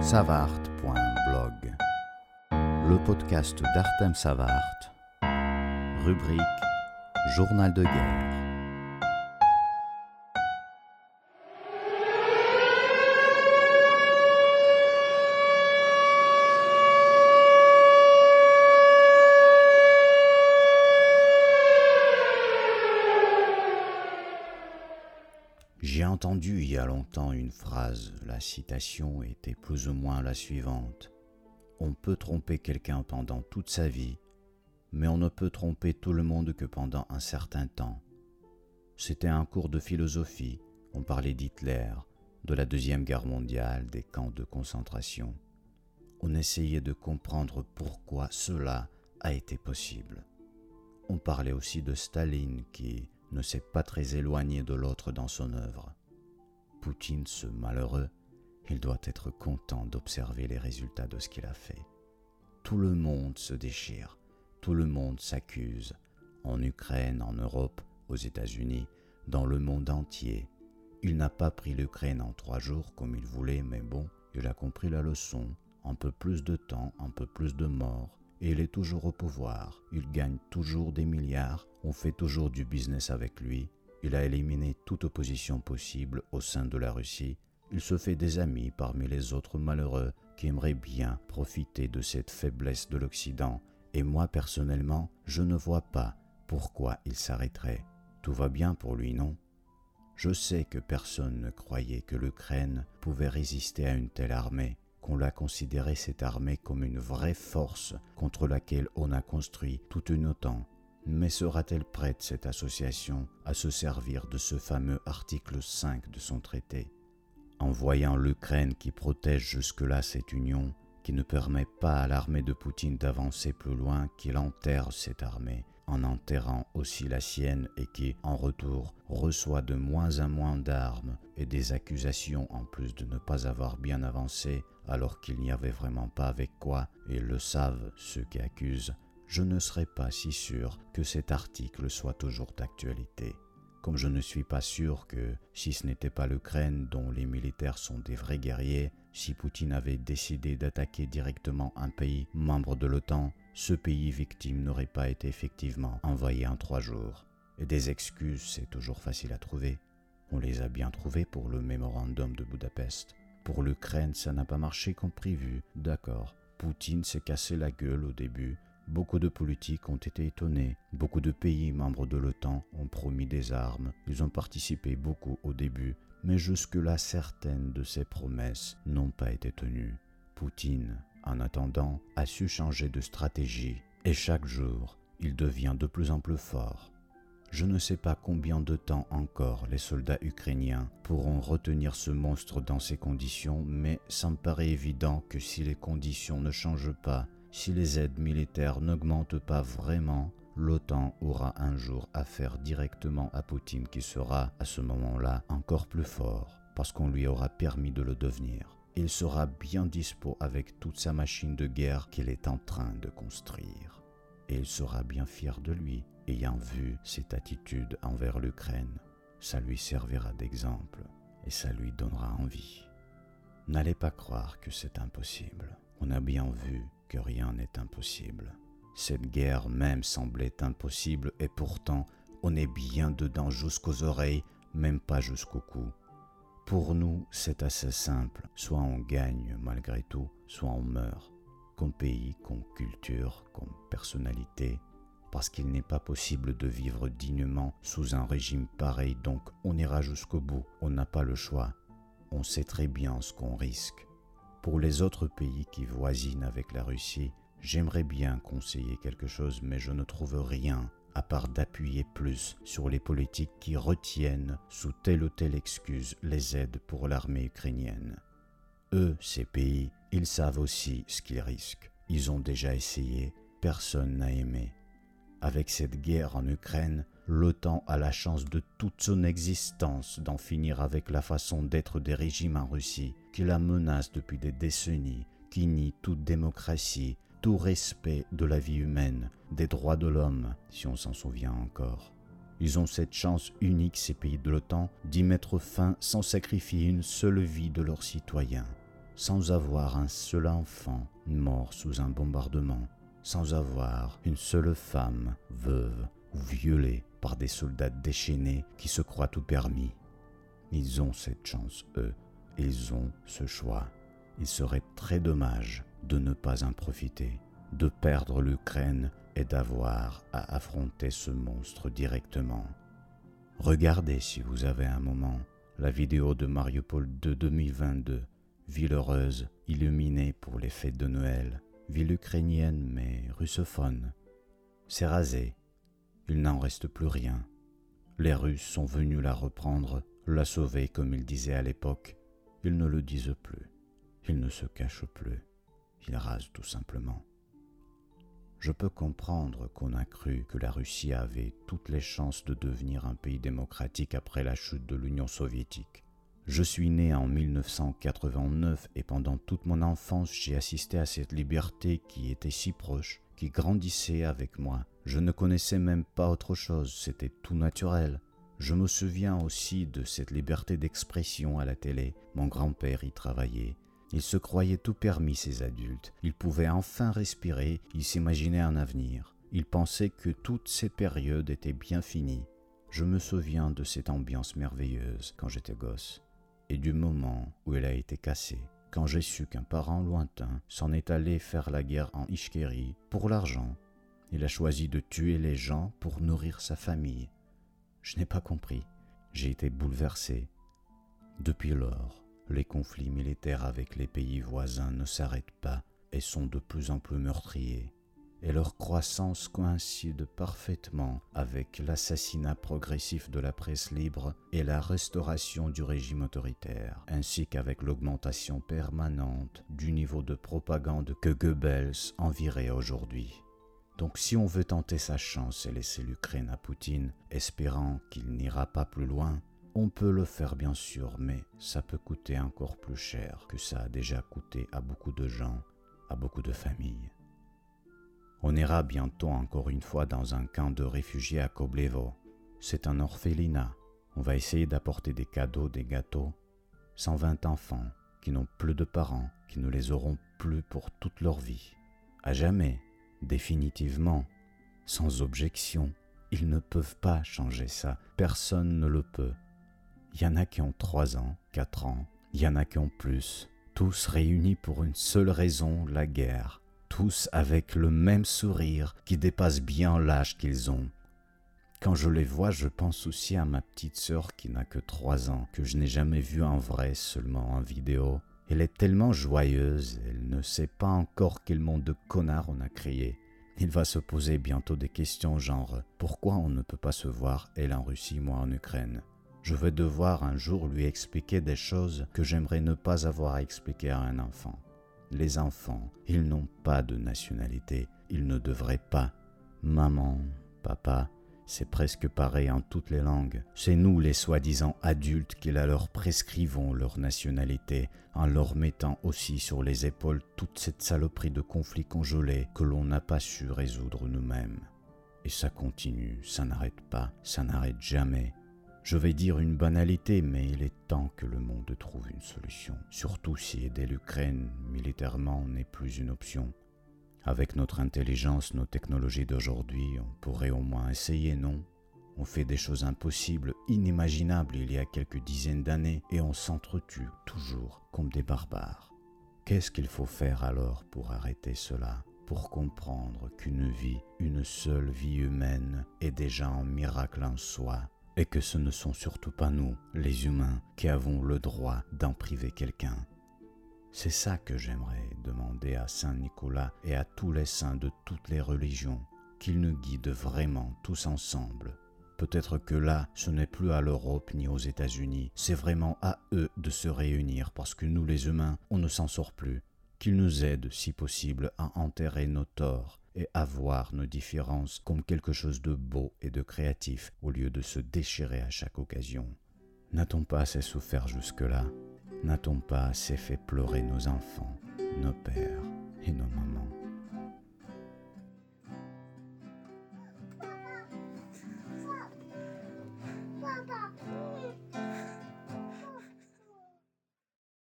savart.blog, le podcast d'Artem Savart, rubrique Journal de guerre. Entendu il y a longtemps une phrase, la citation était plus ou moins la suivante. On peut tromper quelqu'un pendant toute sa vie, mais on ne peut tromper tout le monde que pendant un certain temps. C'était un cours de philosophie, on parlait d'Hitler, de la Deuxième Guerre mondiale, des camps de concentration. On essayait de comprendre pourquoi cela a été possible. On parlait aussi de Staline qui, ne s'est pas très éloigné de l'autre dans son œuvre. Poutine, ce malheureux, il doit être content d'observer les résultats de ce qu'il a fait. Tout le monde se déchire, tout le monde s'accuse, en Ukraine, en Europe, aux États-Unis, dans le monde entier. Il n'a pas pris l'Ukraine en trois jours comme il voulait, mais bon, il a compris la leçon, un peu plus de temps, un peu plus de morts, et il est toujours au pouvoir. Il gagne toujours des milliards, on fait toujours du business avec lui. Il a éliminé toute opposition possible au sein de la Russie. Il se fait des amis parmi les autres malheureux qui aimeraient bien profiter de cette faiblesse de l'Occident. Et moi personnellement, je ne vois pas pourquoi il s'arrêterait. Tout va bien pour lui, non? Je sais que personne ne croyait que l'Ukraine pouvait résister à une telle armée qu'on l'a considéré cette armée comme une vraie force contre laquelle on a construit toute une OTAN. Mais sera-t-elle prête, cette association, à se servir de ce fameux article 5 de son traité? En voyant l'Ukraine qui protège jusque-là cette union, qui ne permet pas à l'armée de Poutine d'avancer plus loin, qu'il enterre cette armée, en enterrant aussi la sienne et qui, en retour, reçoit de moins en moins d'armes et des accusations en plus de ne pas avoir bien avancé, alors qu'il n'y avait vraiment pas avec quoi, et le savent ceux qui accusent, je ne serais pas si sûr que cet article soit toujours d'actualité. Comme je ne suis pas sûr que, si ce n'était pas l'Ukraine dont les militaires sont des vrais guerriers, si Poutine avait décidé d'attaquer directement un pays membre de l'OTAN, ce pays victime n'aurait pas été effectivement envoyé en trois jours. Et des excuses, c'est toujours facile à trouver. On les a bien trouvées pour le mémorandum de Budapest. Pour l'Ukraine, ça n'a pas marché comme prévu, d'accord. Poutine s'est cassé la gueule au début. Beaucoup de politiques ont été étonnés. Beaucoup de pays membres de l'OTAN ont promis des armes. Ils ont participé beaucoup au début. Mais jusque-là, certaines de ces promesses n'ont pas été tenues. Poutine, en attendant, a su changer de stratégie. Et chaque jour, il devient de plus en plus fort. Je ne sais pas combien de temps encore les soldats ukrainiens pourront retenir ce monstre dans ces conditions, mais ça me paraît évident que si les conditions ne changent pas, si les aides militaires n'augmentent pas vraiment, l'OTAN aura un jour affaire directement à Poutine qui sera à ce moment-là encore plus fort, parce qu'on lui aura permis de le devenir. Il sera bien dispo avec toute sa machine de guerre qu'il est en train de construire. Et il sera bien fier de lui ayant vu cette attitude envers l'Ukraine, ça lui servira d'exemple et ça lui donnera envie. N'allez pas croire que c'est impossible. On a bien vu que rien n'est impossible. Cette guerre même semblait impossible et pourtant on est bien dedans jusqu'aux oreilles, même pas jusqu'au cou. Pour nous, c'est assez simple. Soit on gagne malgré tout, soit on meurt. Comme pays, comme culture, comme personnalité, parce qu'il n'est pas possible de vivre dignement sous un régime pareil, donc on ira jusqu'au bout, on n'a pas le choix, on sait très bien ce qu'on risque. Pour les autres pays qui voisinent avec la Russie, j'aimerais bien conseiller quelque chose, mais je ne trouve rien à part d'appuyer plus sur les politiques qui retiennent sous telle ou telle excuse les aides pour l'armée ukrainienne. Eux, ces pays, ils savent aussi ce qu'ils risquent. Ils ont déjà essayé, personne n'a aimé. Avec cette guerre en Ukraine, l'OTAN a la chance de toute son existence d'en finir avec la façon d'être des régimes en Russie qui la menacent depuis des décennies, qui nient toute démocratie, tout respect de la vie humaine, des droits de l'homme, si on s'en souvient encore. Ils ont cette chance unique, ces pays de l'OTAN, d'y mettre fin sans sacrifier une seule vie de leurs citoyens. sans avoir un seul enfant mort sous un bombardement, sans avoir une seule femme veuve ou violée par des soldats déchaînés qui se croient tout permis. Ils ont cette chance, eux, ils ont ce choix. Il serait très dommage de ne pas en profiter, de perdre l'Ukraine et d'avoir à affronter ce monstre directement. Regardez si vous avez un moment la vidéo de Mariupol de 2022, ville heureuse, illuminée pour les fêtes de Noël, ville ukrainienne mais russophone. C'est rasé, il n'en reste plus rien. Les Russes sont venus la reprendre, la sauver comme ils disaient à l'époque. Ils ne le disent plus, ils ne se cachent plus, ils rasent tout simplement. Je peux comprendre qu'on a cru que la Russie avait toutes les chances de devenir un pays démocratique après la chute de l'Union soviétique. Je suis né en 1989 et pendant toute mon enfance j'ai assisté à cette liberté qui était si proche, qui grandissait avec moi. Je ne connaissais même pas autre chose, c'était tout naturel. Je me souviens aussi de cette liberté d'expression à la télé. Mon grand-père y travaillait. Il se croyait tout permis, ces adultes. Il pouvait enfin respirer, il s'imaginait un avenir. Il pensait que toutes ces périodes étaient bien finies. Je me souviens de cette ambiance merveilleuse quand j'étais gosse, et du moment où elle a été cassée, quand j'ai su qu'un parent lointain s'en est allé faire la guerre en Ishkérie pour l'argent. Il a choisi de tuer les gens pour nourrir sa famille. Je n'ai pas compris. J'ai été bouleversé. Depuis lors, les conflits militaires avec les pays voisins ne s'arrêtent pas et sont de plus en plus meurtriers, et leur croissance coïncide parfaitement avec l'assassinat progressif de la presse libre et la restauration du régime autoritaire, ainsi qu'avec l'augmentation permanente du niveau de propagande que Goebbels envirait aujourd'hui. Donc si on veut tenter sa chance et laisser l'Ukraine à Poutine, espérant qu'il n'ira pas plus loin, on peut le faire bien sûr, mais ça peut coûter encore plus cher que ça a déjà coûté à beaucoup de gens, à beaucoup de familles. On ira bientôt encore une fois dans un camp de réfugiés à Koblevo. C'est un orphelinat. On va essayer d'apporter des cadeaux, des gâteaux. 120 enfants qui n'ont plus de parents, qui ne les auront plus pour toute leur vie. À jamais, définitivement, sans objection. Ils ne peuvent pas changer ça. Personne ne le peut. Il y en a qui ont 3 ans, 4 ans, il y en a qui ont plus, tous réunis pour une seule raison, la guerre, tous avec le même sourire qui dépasse bien l'âge qu'ils ont. Quand je les vois, je pense aussi à ma petite sœur qui n'a que 3 ans, que je n'ai jamais vue en vrai, seulement en vidéo. Elle est tellement joyeuse, elle ne sait pas encore quel monde de connards on a créé. Il va se poser bientôt des questions genre pourquoi on ne peut pas se voir, elle en Russie, moi en Ukraine? Je vais devoir un jour lui expliquer des choses que j'aimerais ne pas avoir à expliquer à un enfant. Les enfants, ils n'ont pas de nationalité, ils ne devraient pas. Maman, papa, c'est presque pareil en toutes les langues. C'est nous les soi-disant adultes qui leur prescrivons leur nationalité en leur mettant aussi sur les épaules toute cette saloperie de conflits congelés que l'on n'a pas su résoudre nous-mêmes. Et ça continue, ça n'arrête pas, ça n'arrête jamais. Je vais dire une banalité, mais il est temps que le monde trouve une solution, surtout si aider l'Ukraine militairement n'est plus une option. Avec notre intelligence, nos technologies d'aujourd'hui, on pourrait au moins essayer, non? On fait des choses impossibles, inimaginables il y a quelques dizaines d'années, et on s'entretue toujours comme des barbares. Qu'est-ce qu'il faut faire alors pour arrêter cela? Pour comprendre qu'une vie, une seule vie humaine, est déjà un miracle en soi et que ce ne sont surtout pas nous, les humains, qui avons le droit d'en priver quelqu'un. C'est ça que j'aimerais demander à Saint Nicolas et à tous les saints de toutes les religions, qu'ils nous guident vraiment tous ensemble. Peut-être que là, ce n'est plus à l'Europe ni aux États-Unis, c'est vraiment à eux de se réunir parce que nous les humains, on ne s'en sort plus. Qu'ils nous aident, si possible, à enterrer nos torts et à voir nos différences comme quelque chose de beau et de créatif au lieu de se déchirer à chaque occasion. N'a-t-on pas assez souffert jusque-là? N'a-t-on pas assez fait pleurer nos enfants, nos pères et nos mamans?